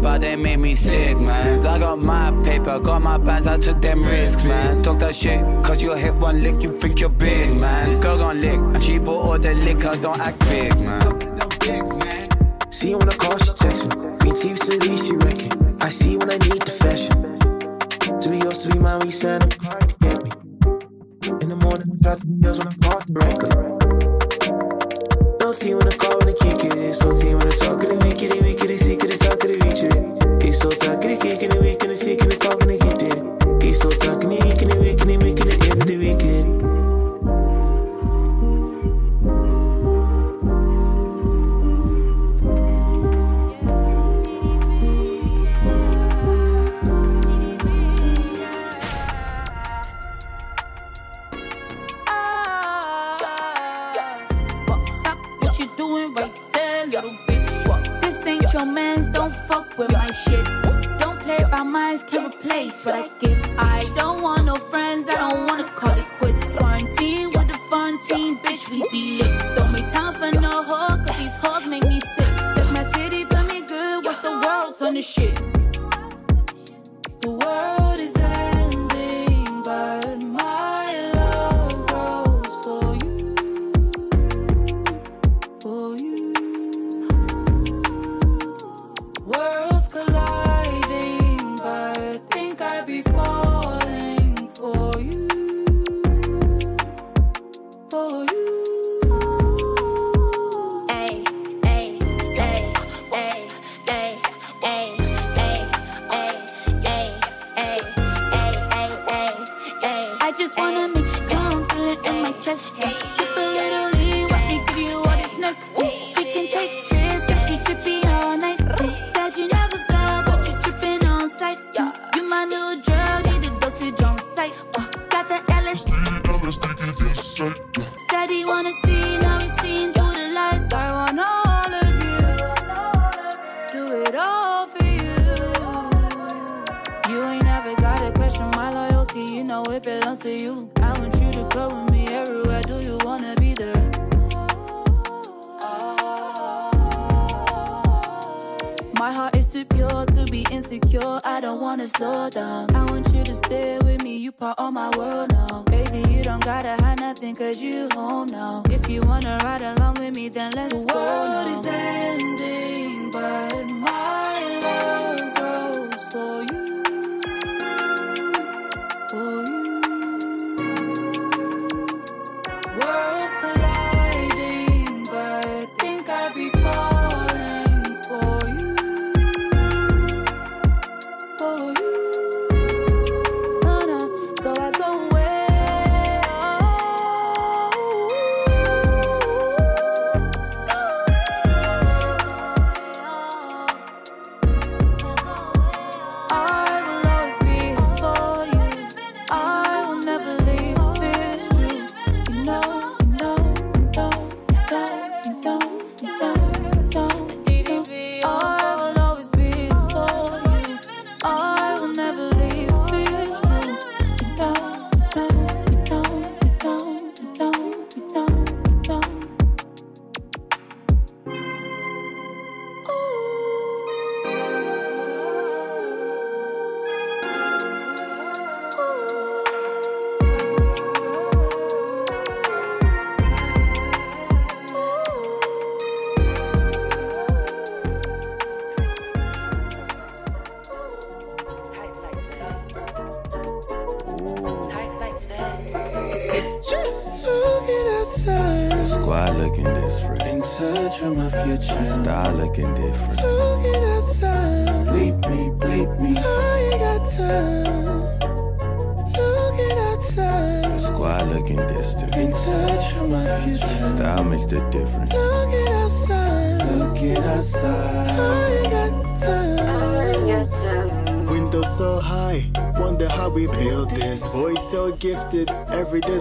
but they made me sick, man. I got my paper, got my bands, I took them risks, man. Talk that shit, cause you hit one lick, you think you're big, man. Girl gon' lick, and she bought all the liquor, don't act big, man. See you on the call, she text me. Green tea with she reckon. I see when I need the fashion. To be yours, to be mine, we send a card to get me. In the morning, try to be yours when I park directly. No tea when I call, when I kick it. No tea when I know it belongs to you. I want you to go with me everywhere. Do you wanna be there? My heart is too pure to be insecure. I don't wanna slow down. I want you to stay with me. You part of my world now. Baby, you don't gotta hide nothing, cause you home now. If you wanna ride along with me, then let's The go. world now. is ending, but my love grows for you. For you.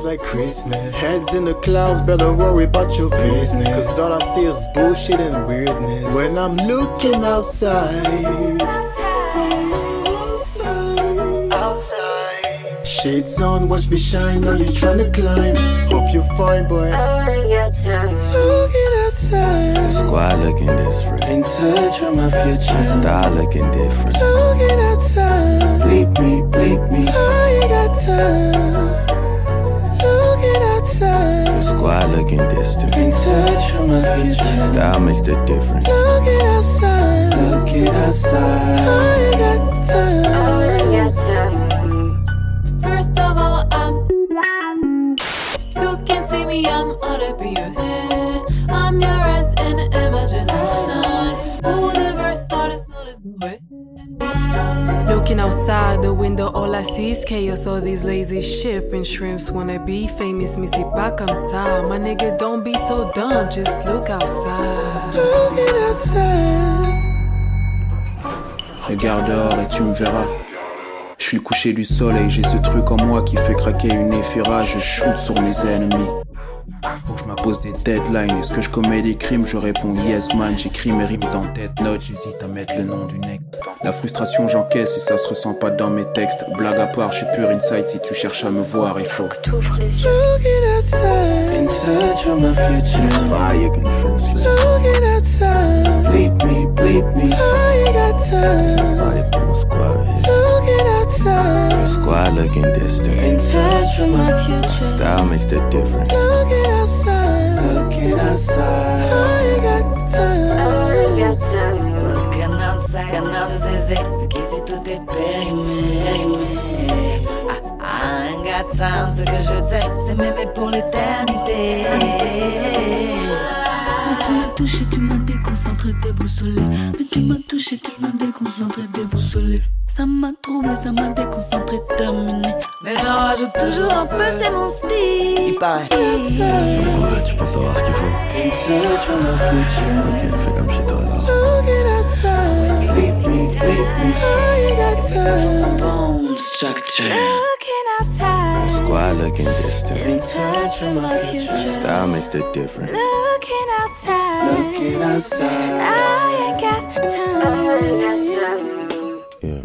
Like Christmas. Heads in the clouds, better worry about your business. Cause all I see is bullshit and weirdness. When I'm looking outside, outside. outside. Shades on, watch me shine, now you tryna climb. Hope you're fine, boy. Oh, looking outside, Squad looking different. in touch with my future. Style looking different. Looking outside, Bleep me, bleep me. Oh, I ain't got time why looking distant? In touch from my future. Style makes the difference. Look at outside. Look at outside. I got time. I ain't got time. Looking outside the window, all I see is chaos. All these lazy shipping shrimps wanna be famous. Me comme ça. My nigga, don't be so dumb. Just look outside. Looking outside. Regarde dehors et tu me verras. Je suis le coucher du soleil, j'ai ce truc en moi qui fait craquer une éphira. Je shoot sur mes ennemis. M'impose des deadlines. Est-ce que je commets des crimes? Je réponds yes man. J'écris mes rimes dans Dead Note. J'hésite à mettre le nom du ex. La frustration j'encaisse et ça se ressent pas dans mes textes. Blague à part, je suis pur inside. Si tu cherches à me voir, il faut. T'ouvres les yeux. Looking outside, In touch with my future. Fire can translate. looking outside. Bleep me, bleep me. I ain't got time? Body for my squad here. Looking outside, Squad looking distant. In touch with my future. Style makes the difference. looking outside. Looking outside. I ain't got time. Looking outside, do Zezé, fiquei se é périmé. I ain't got time, ce que je t'aime, c'est m'aimer pour l'éternité. Tu m'as touché, tu m'as déconcentré, déboussolé. Mais tu m'as touché, tu m'as déconcentré, déboussolé. Ça m'a troublé, ça m'a déconcentré, terminé. Mais j'en rajoute toujours un peu, c'est mon style. Il paraît. Ouais, tu penses savoir ce qu'il faut. Ok, fais comme chez toi là. Me, me. Got time. Bone structure. Looking outside. Squad looking In distant. touch with my future. Style makes the difference. Looking outside. Looking outside. I ain't got time. Yeah.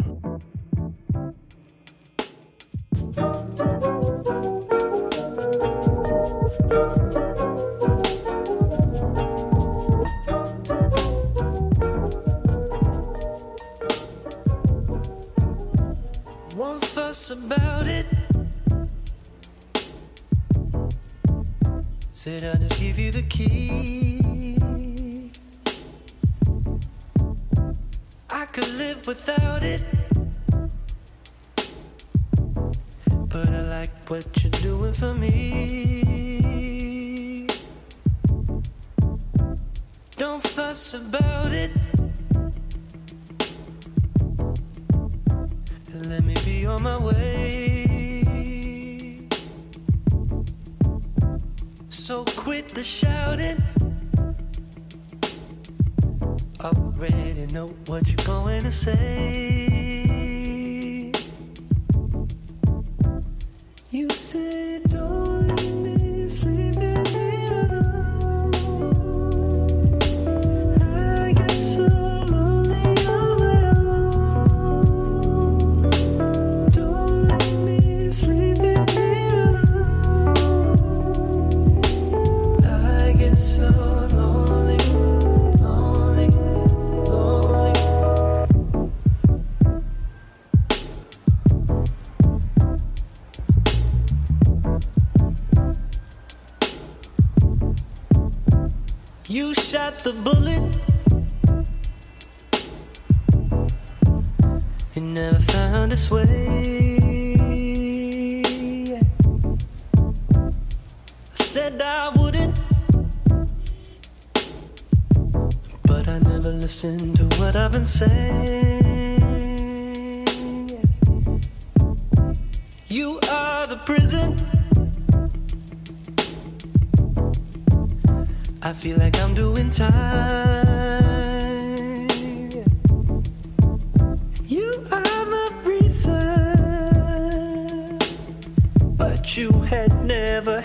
Won't fuss about it. Said I'll just give you the key. I could live without it. But I like what you're doing for me. Don't fuss about it. and let me be on my way. So quit the shouting. I already know what you're going to say. You say don't the prison. I feel like I'm doing time. You are my reason, but you had never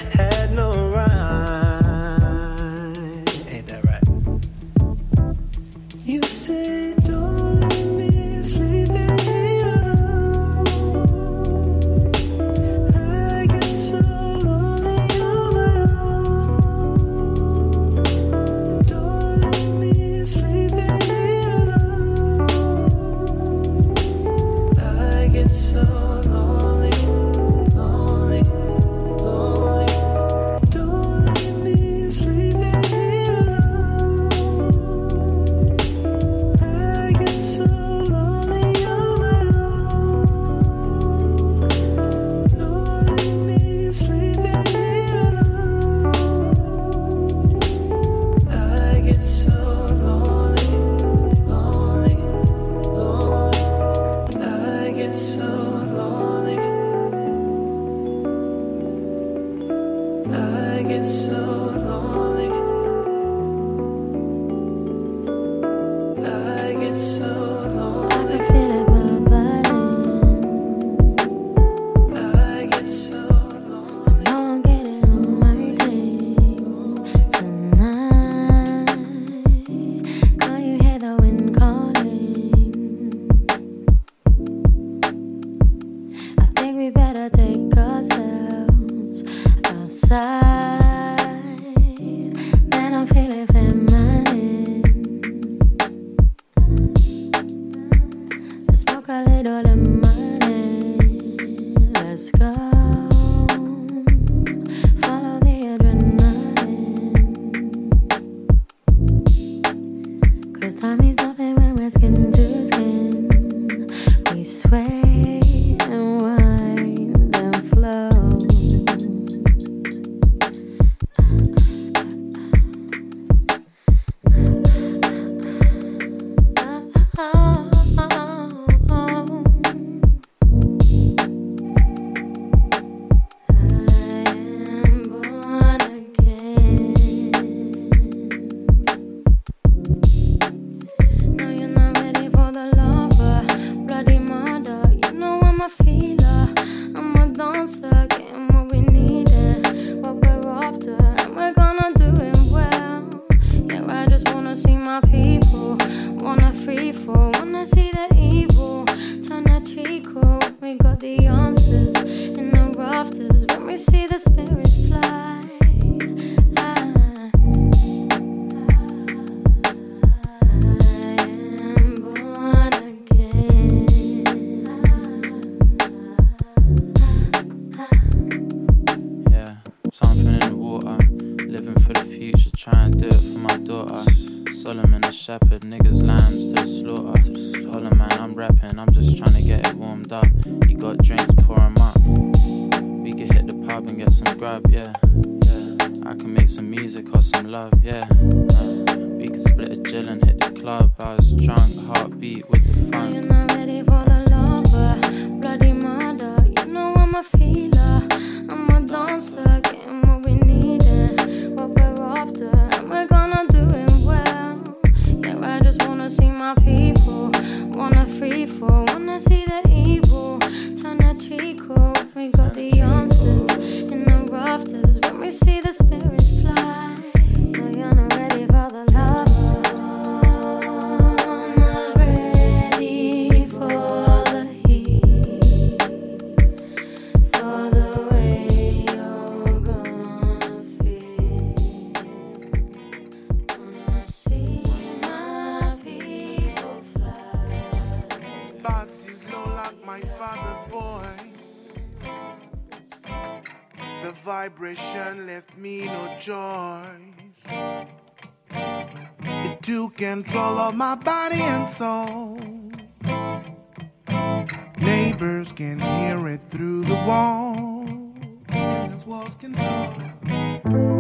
hear it through the wall. And walls can talk.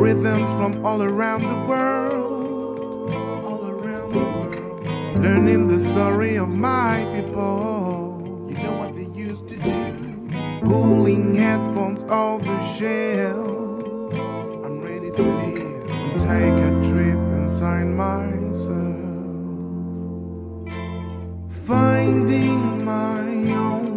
Rhythms from all around the world. All around the world. Learning the story of my people. You know what they used to do. Pulling headphones off the shelf. I'm ready to live and take a trip inside myself. Finding my own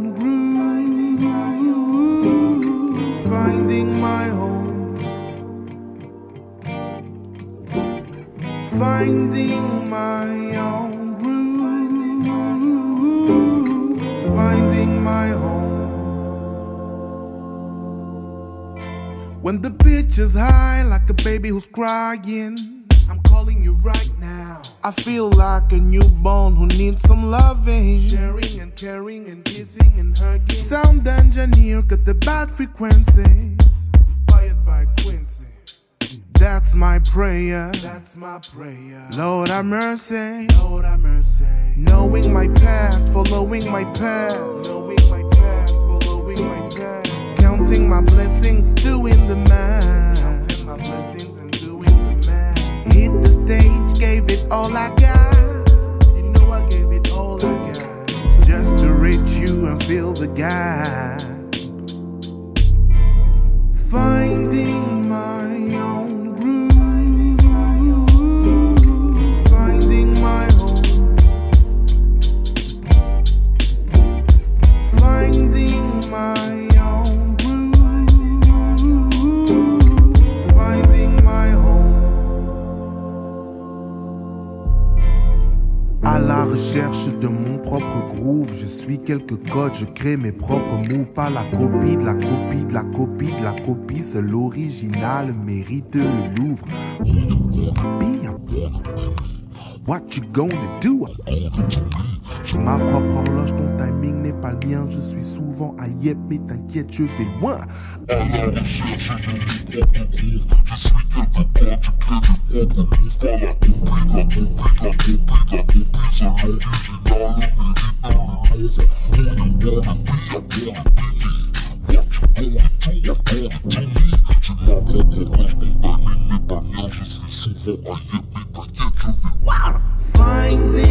Finding my own groove. Finding my home. When the bitch is high like a baby who's crying, I'm calling you right now. I feel like a newborn who needs some loving. Sharing and caring and kissing and hugging. Sound engineer got the bad frequencies. Inspired by Quincy. That's my prayer. That's my prayer. Lord have mercy. Lord have mercy. Knowing my path, following my path. Knowing my path, following my path. Counting my blessings, doing the math. Counting my blessings and doing the math. Hit the stage, gave it all I got. You know I gave it all I got. Just to reach you and fill the gap. Finding recherche de mon propre groove, je suis quelques codes, je crée mes propres moves, pas la copie de la copie de la copie de la copie, seul l'original mérite le Louvre. What you gonna do? Ma propre horloge, ton timing n'est pas le mien. Je suis souvent à yep, mais t'inquiète, je vais loin. Finding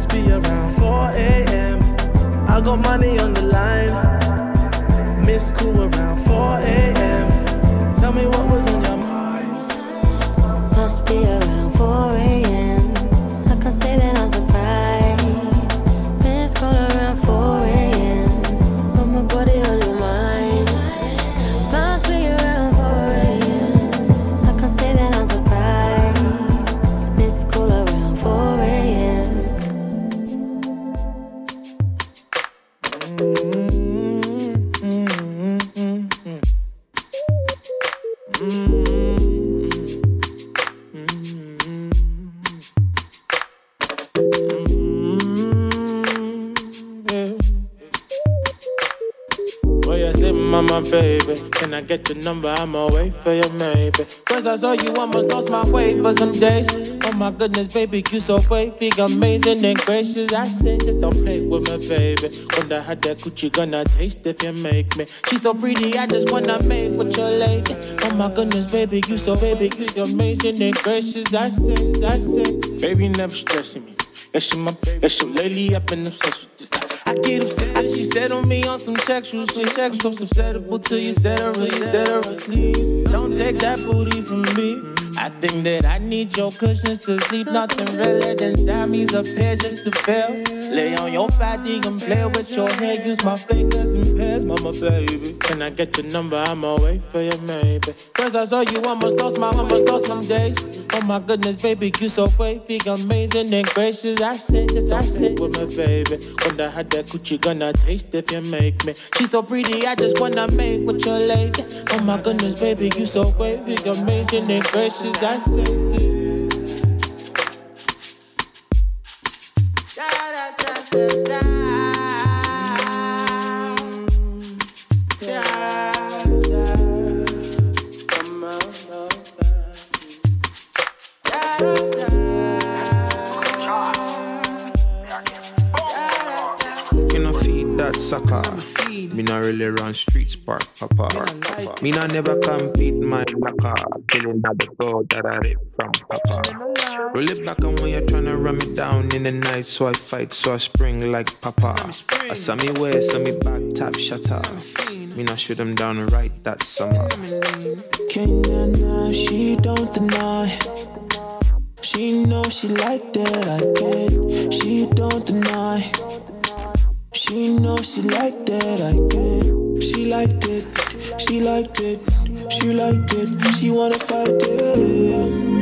must be around 4 a.m. I got money on the line. Miss cool around 4 a.m. Tell me what was number, I'ma wait for you, maybe. First I saw you, almost lost my way for some days. Oh my goodness, baby, you so wavy, amazing and gracious. I said, just don't play with me, baby. Wonder how that coochie gonna taste if you make me. She's so pretty, I just wanna make with your lady. Oh my goodness, baby, you so baby, you amazing and gracious. I said, I said, baby, never stressing me. That's your, my, that's your lady, I've been obsessed with. I get upset. She said on me on some sexual shit. So susceptible till you set her, please. Don't take that booty from me. I think that I need your cushions to sleep. Nothing realer than Sammy's up here just to fail. Lay on your body and play with your hair. Use my fingers and pairs, mama baby. Can I get your number? I'ma wait for you, maybe. Cause I saw you almost lost my, almost lost some days. Oh my goodness, baby, you so wavy, amazing and gracious. I said that I said with my baby. Wonder how that coochie gonna taste if you make me. She's so pretty, I just wanna make with your lady. Oh my goodness, baby, you so wavy, amazing and gracious. I that sucker. Me not really run street spark, papa. Me not never compete my locker. Killing at the goal that I rip from papa. Roll it back and when you're trying to run me down in the night, so I fight, so I spring like papa. I saw me way, saw me back tap shutter. Me not shoot them down right that summer. Kenya, she don't deny. She know she like that I get. She don't deny. She know she like that I get. She liked it. She liked it. She liked it. She wanna fight it.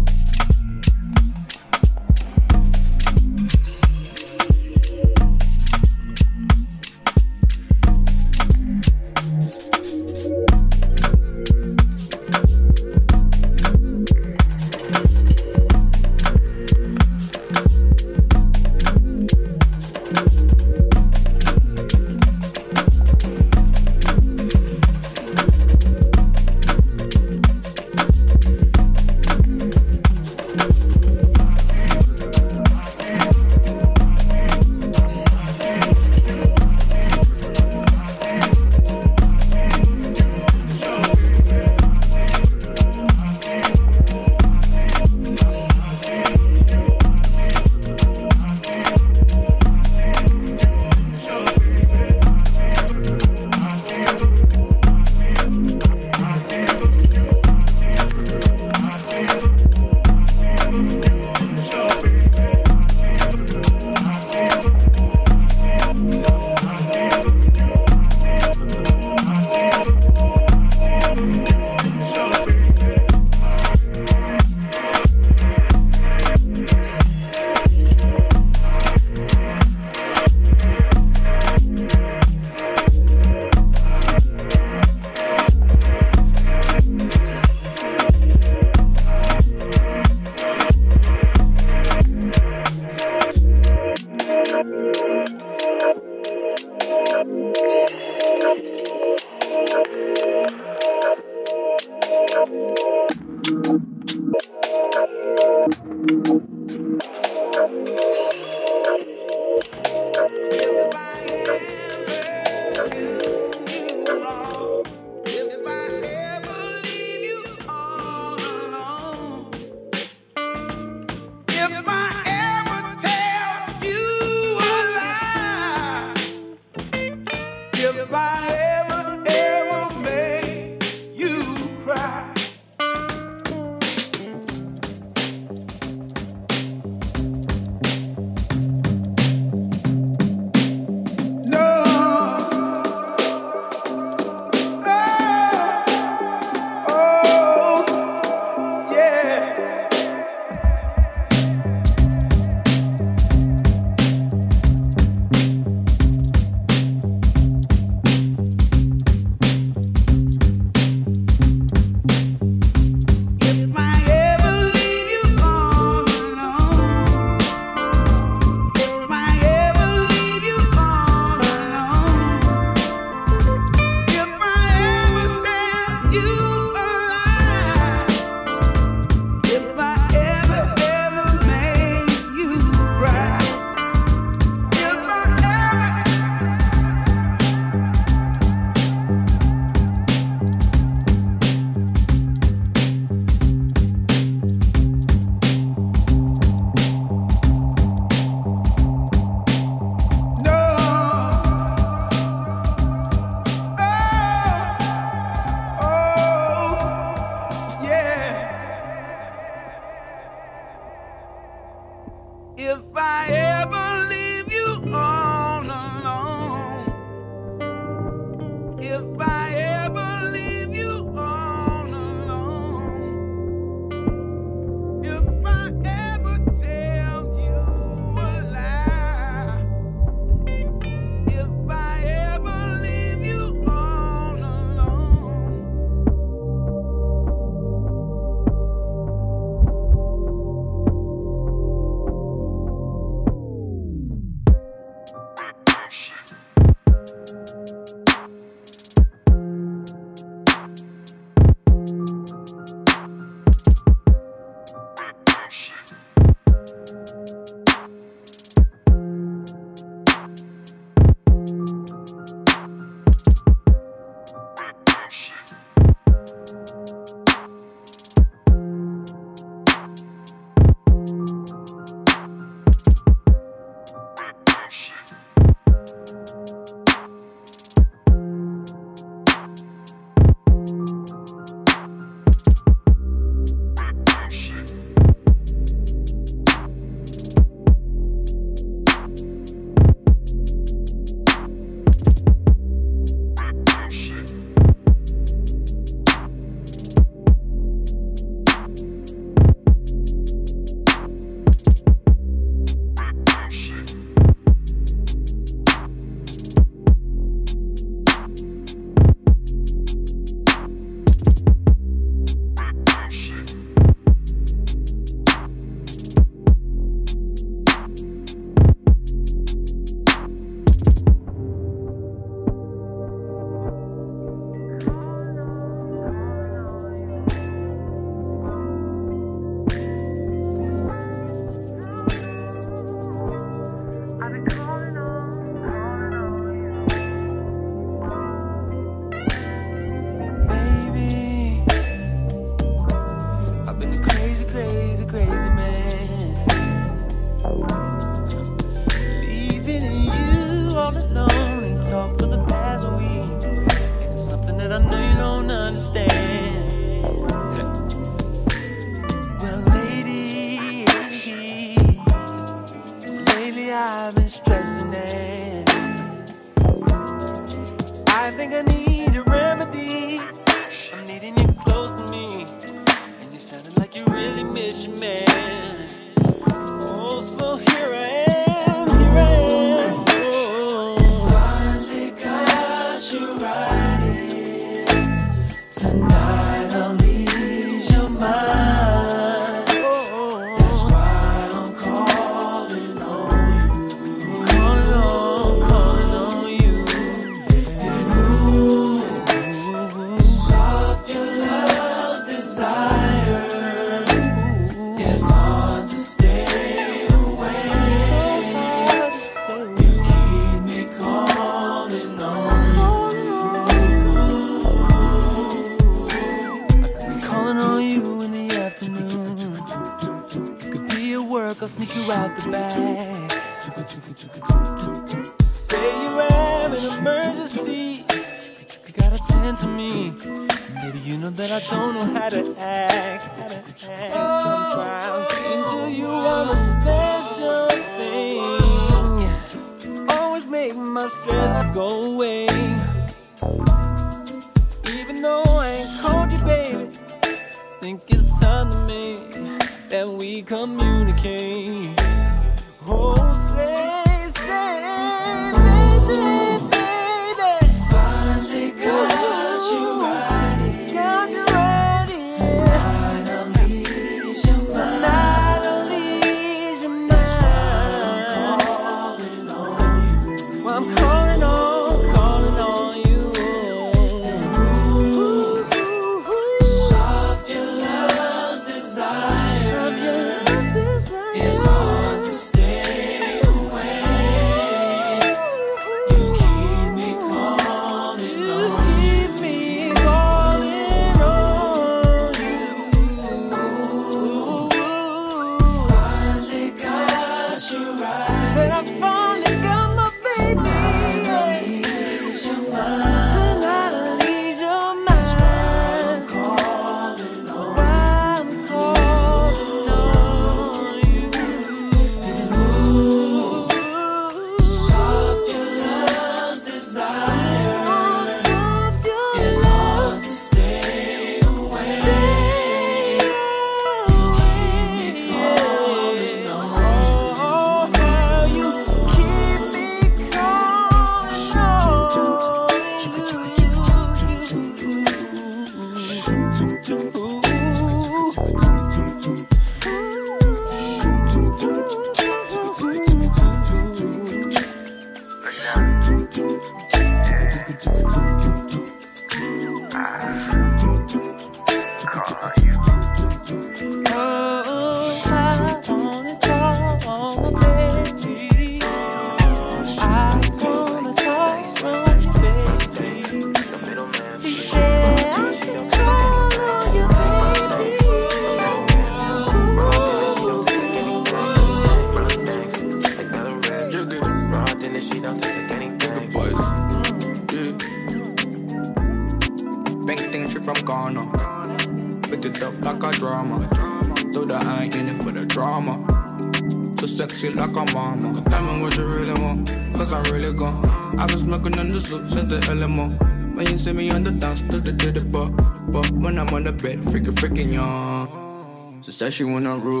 Said she wanna rule.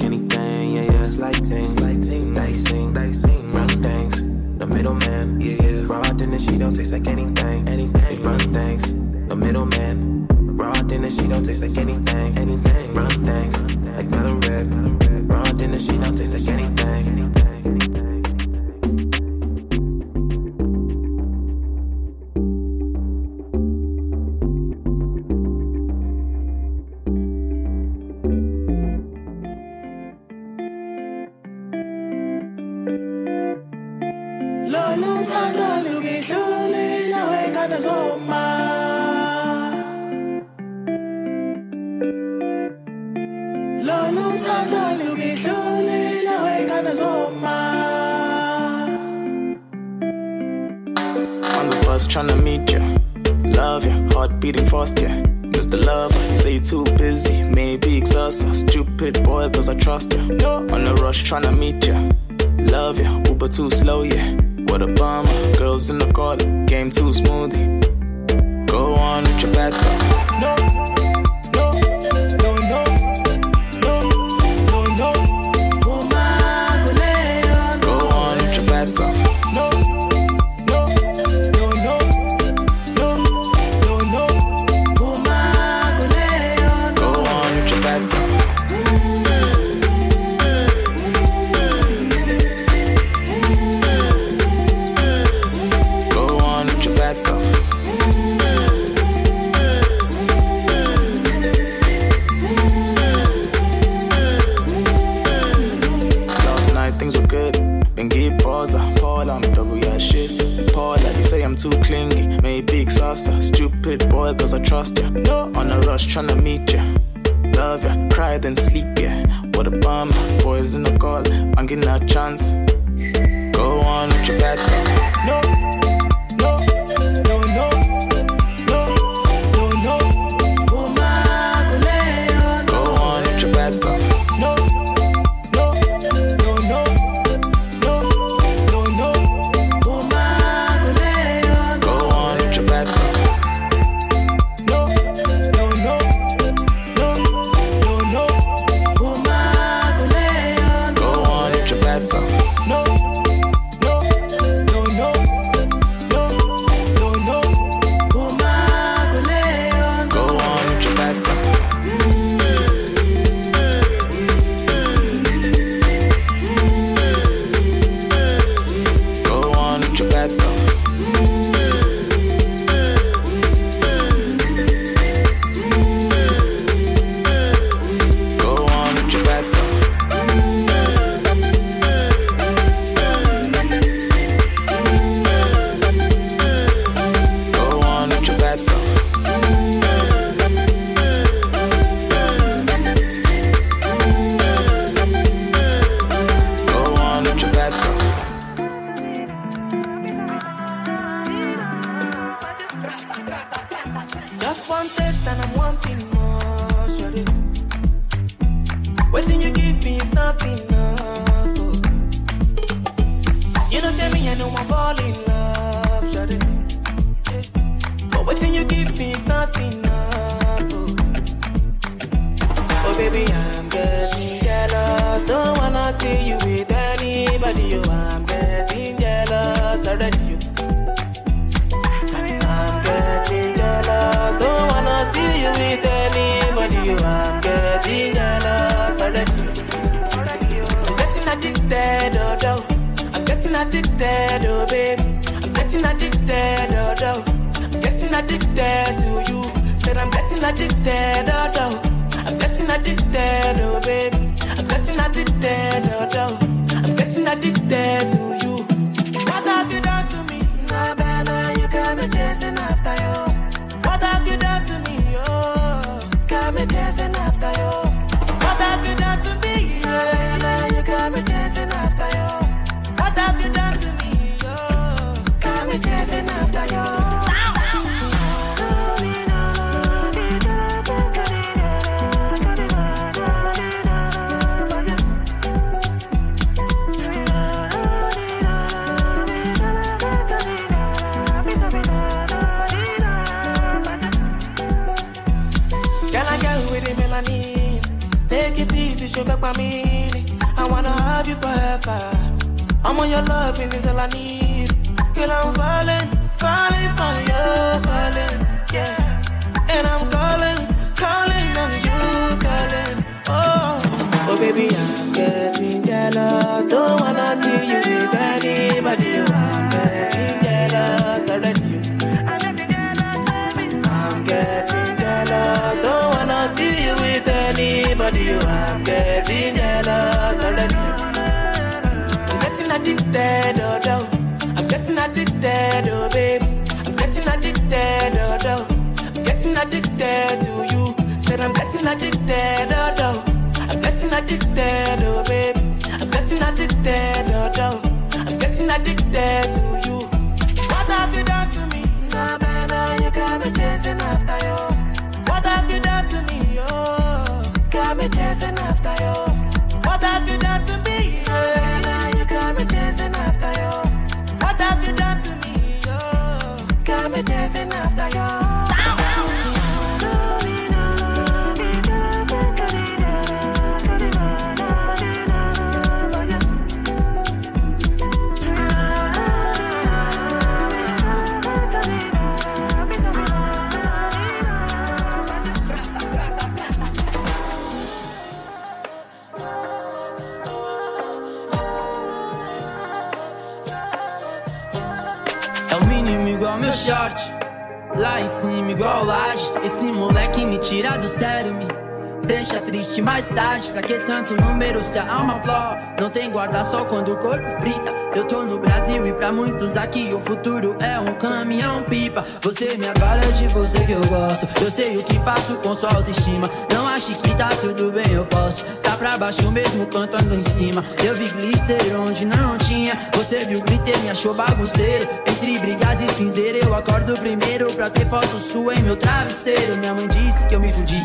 like anything, yeah, yeah. Slighting, slighting, dicing, dicing, run things. The middleman, yeah, yeah. Raw dinner, she don't taste like anything, anything. They run things, the middleman. Raw dinner, she don't taste like anything, anything. Run things, like butter Red, Raw dinner, she don't taste like anything. I need. Você me abala, de você que eu gosto. Eu sei o que passo com sua autoestima. Não ache que tá tudo bem, eu posso. Tá pra baixo mesmo cantando em cima. Eu vi glitter onde não tinha. Você viu glitter, me achou bagunceiro. Entre brigas e cinzeiro, eu acordo primeiro pra ter foto sua em meu travesseiro. Minha mãe disse que eu me fudi.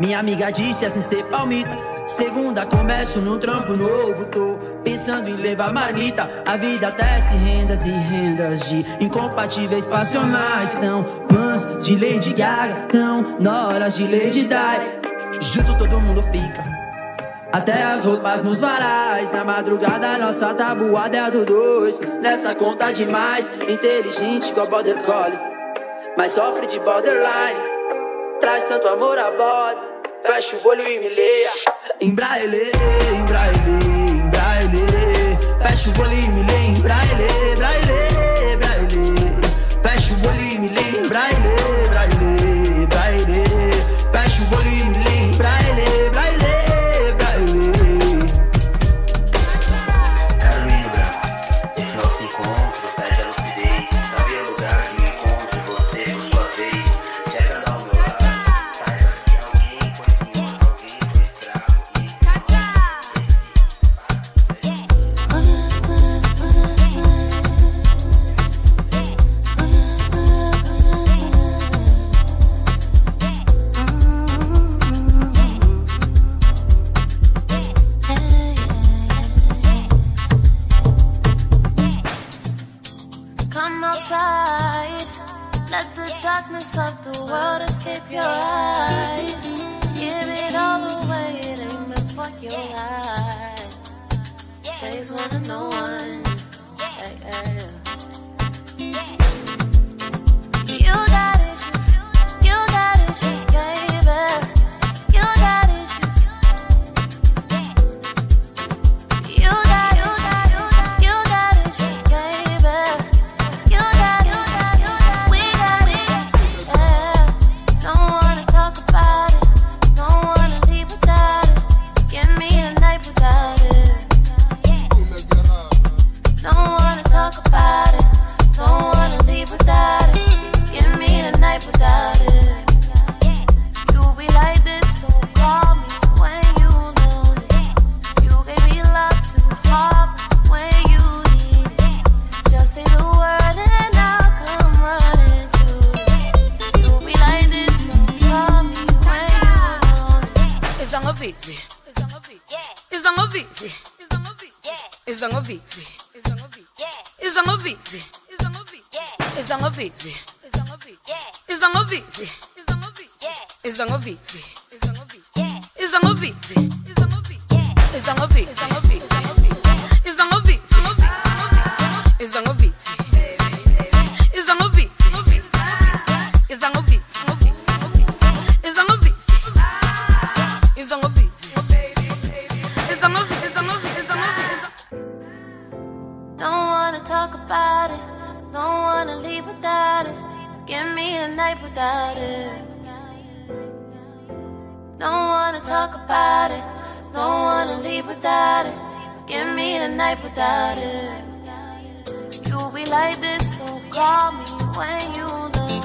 Minha amiga disse assim ser palmito. Segunda começo num trampo novo, tô Pensando em levar marmita A vida tece rendas e rendas De incompatíveis passionais Tão fãs de Lady Gaga Tão noras de Lady Di Junto todo mundo fica até as roupas nos varais. Na madrugada, nossa tabuada é a do dois. Nessa conta demais, inteligente igual border collie. Mas sofre de borderline. Traz tanto amor à bola. Fecha o olho e me leia. Embraele, embraele. Fecha o olho e me lembra ele, pra ele, pra ele. Fecha o olho e me lembra ele. vivi. Izango vivi. Izango vivi. a vivi. about it. Don't wanna talk about it. Don't wanna leave without it. Give me a night without it. You'll be like this, so call me when you done.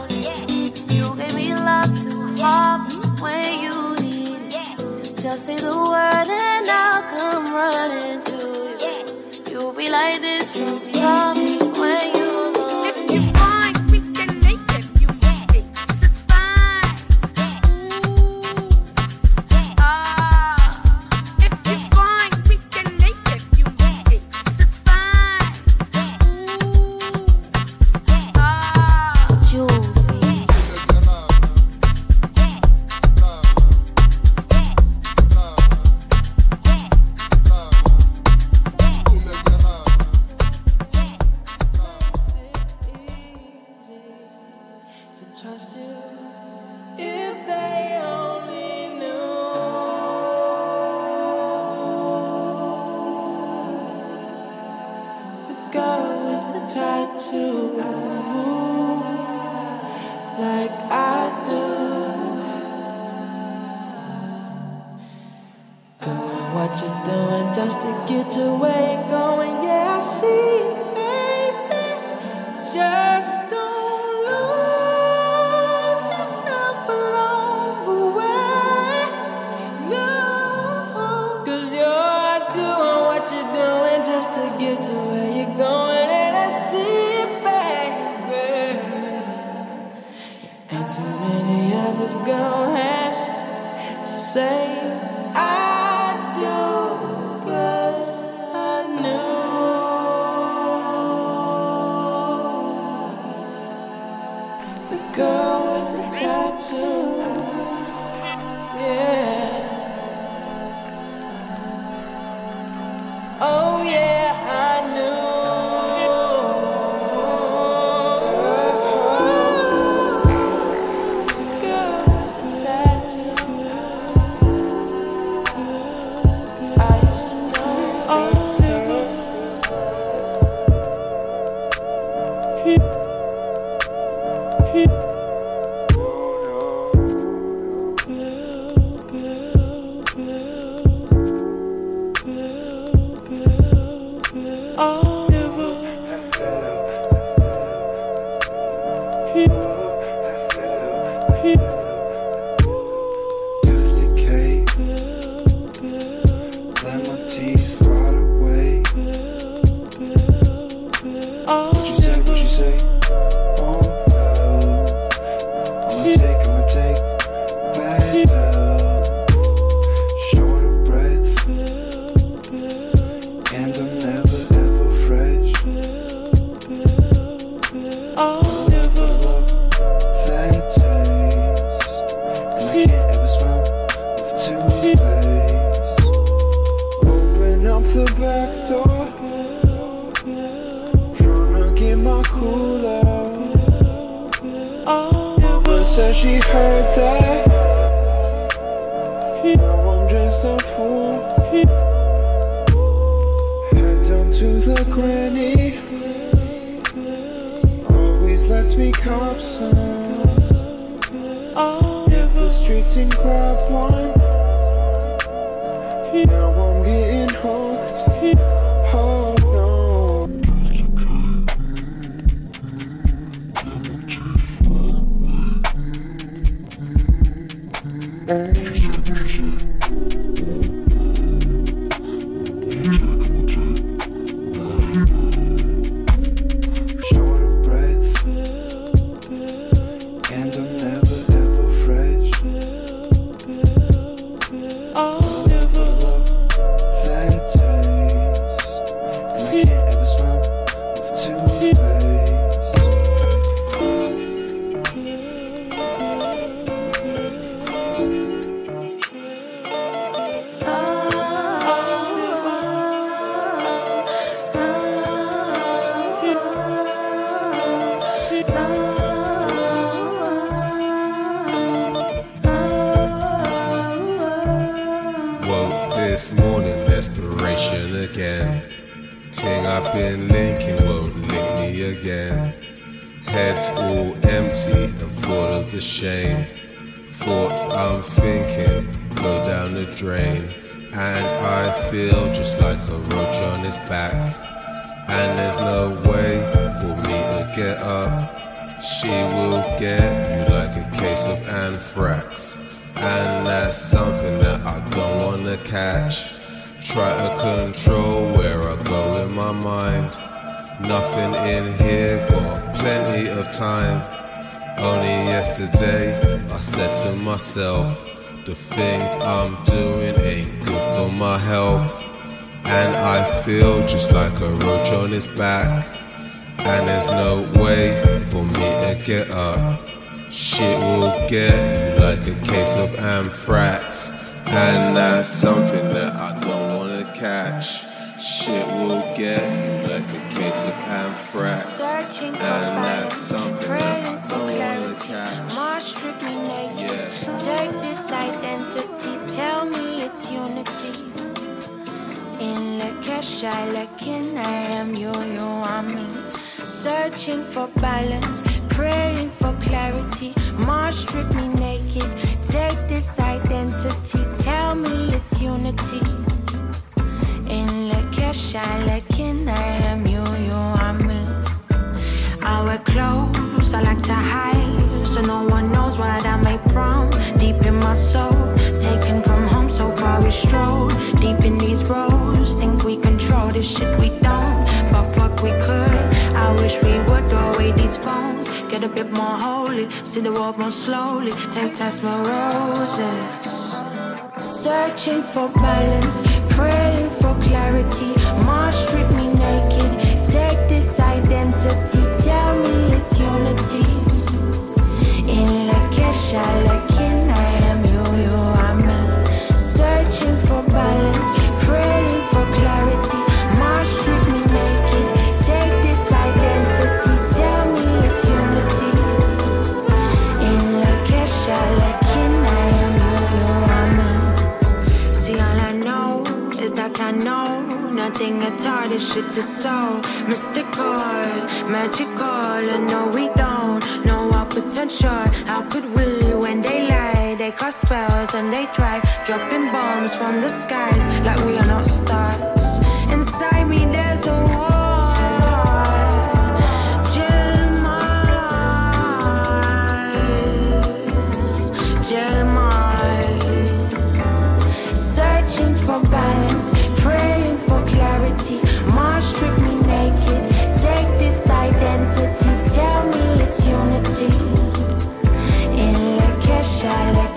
You gave me love to harm when you need it. Just say the word and I'll come running to you. You'll be like this, so call me. And one. Now I'm getting hooked. I I am you, you are me. Searching for balance, praying for clarity. March strip me naked. Take this identity, tell me it's unity. In Lakesh, I Lakin, I am you, you are me. I wear clothes I like to hide, so no one knows what I'm made from. Deep in my soul, taken from home, so far we stroll. Deep in these roads, this shit we don't, but fuck we could. I wish we would throw away these phones, get a bit more holy, see the world more slowly. Take test my roses. Searching for balance, praying for clarity. March strip me naked. Take this identity, tell me it's unity. In Lakesh, I Lakin, I This shit is so mystical, magical, and no, we don't know our potential. How could we when they lie? They cast spells and they try dropping bombs from the skies like we are not stars. Inside me, there's a war. Identity, tell me it's unity. In I Lakin, I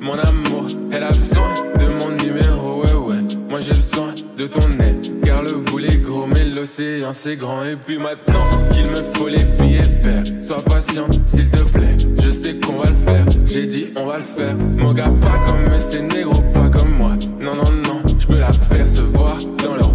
mon amour, elle a besoin de mon numéro, ouais, ouais. Moi j'ai besoin de ton aide, car le boule est gros, mais l'océan c'est grand. Et puis maintenant qu'il me faut les billets verts, sois patient s'il te plaît. Je sais qu'on va le faire, j'ai dit on va le faire. Mon gars, pas comme eux, c'est négro, pas comme moi. Non, non, non, je peux la percevoir dans leur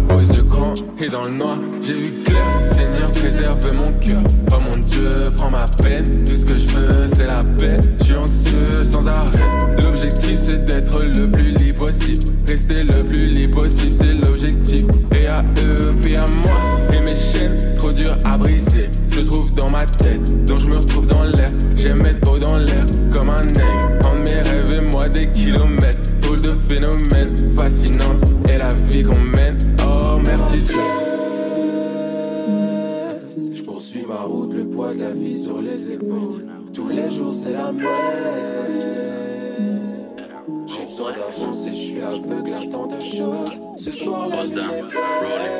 et dans le noir. J'ai vu clair, Seigneur, préserve mon cœur. Oh mon Dieu, prends ma peine. Tout ce que je veux, c'est la paix. Je suis anxieux sans arrêt. L'objectif, c'est d'être le plus libre possible. Rester le plus libre possible, c'est l'objectif. Et à eux, puis à moi. Et mes chaînes, trop dures à briser, se trouvent dans ma tête. Donc je me retrouve dans l'air. J'aime être haut dans l'air, comme un aigle. Entre mes rêves et moi, des kilomètres. Sur les épaules. Tous les jours c'est la même. J'ai besoin d'avancer, je suis aveugle à tant de choses. Ce soir lune down, rolling,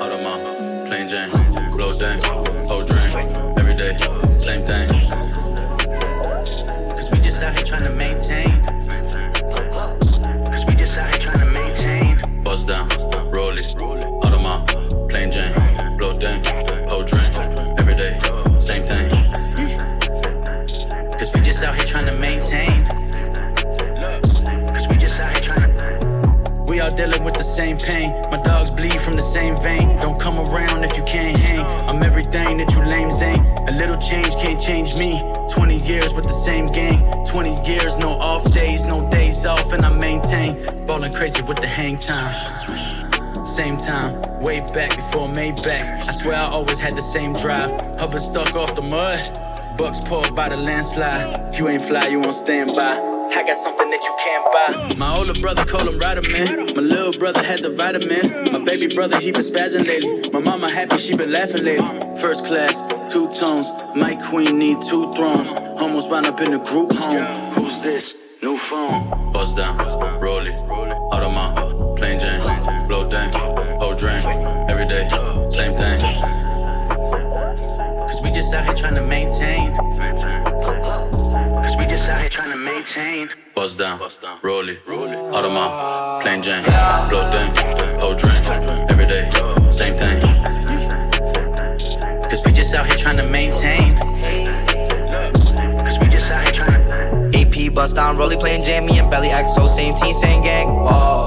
Audemars, plain Jane, blow dang, whole drink, every day, same thing. Cause we just out here trying to maintain. Same pain. My dogs bleed from the same vein. Don't come around if you can't hang. I'm everything that you lames ain't. A little change can't change me. 20 years with the same gang. 20 years, no off days, no days off, and I maintain. Ballin' crazy with the hang time. Same time, way back before Maybach. I swear I always had the same drive. Hubbard stuck off the mud. Bucks pulled by the landslide. You ain't fly, you on standby. I got something that you can't buy. My older brother called him Rider Man. My little brother had the vitamins. My baby brother, he been spazzing lately. My mama happy, she been laughing lately. First class, two tones. My queen need two thrones. Almost wound up in a group home. Who's this? New phone. Bust down, roll it, Audemars, plain Jane, blow dang, whole drink, every day, same thing. Cause we just out here trying to maintain. Trying to maintain. Bust down, roll it, Audemars, ah. plain Jane, blow dang, whole drink, every day, same thing. Cause we just out here trying to maintain. Cause we just out here trying to. AP bust down, rolly playing Jamie and Belly XO, same team, same gang.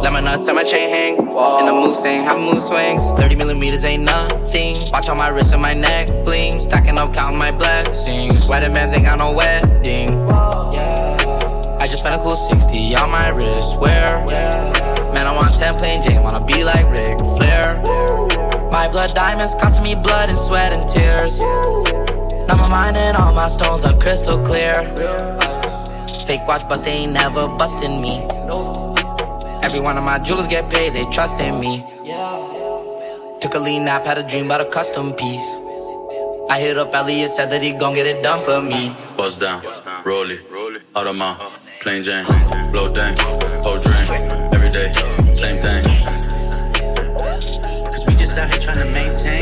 Lemon nuts and my chain hang. And the moose ain't have mood swings. 30 millimeters ain't nothing. Watch on my wrist and my neck bling. Stacking up, counting my blessings. Wedding bands ain't got no wedding. Just spent a cool 60 on my wrist. Where? Man, I want 10 plain Jane, wanna be like Ric Flair. My blood diamonds costing me blood and sweat and tears. Now my mind and all my stones are crystal clear. Fake watch bust, they ain't never busting me. Every one of my jewelers get paid, they trust in me. Took a lean nap, had a dream about a custom piece. I hit up Elliot, said that he gon' get it done for me. Bust down, roll it, Audemars, plain Jane, blow dang, whole drink, every day, same thing. Cause we just out here trying to maintain.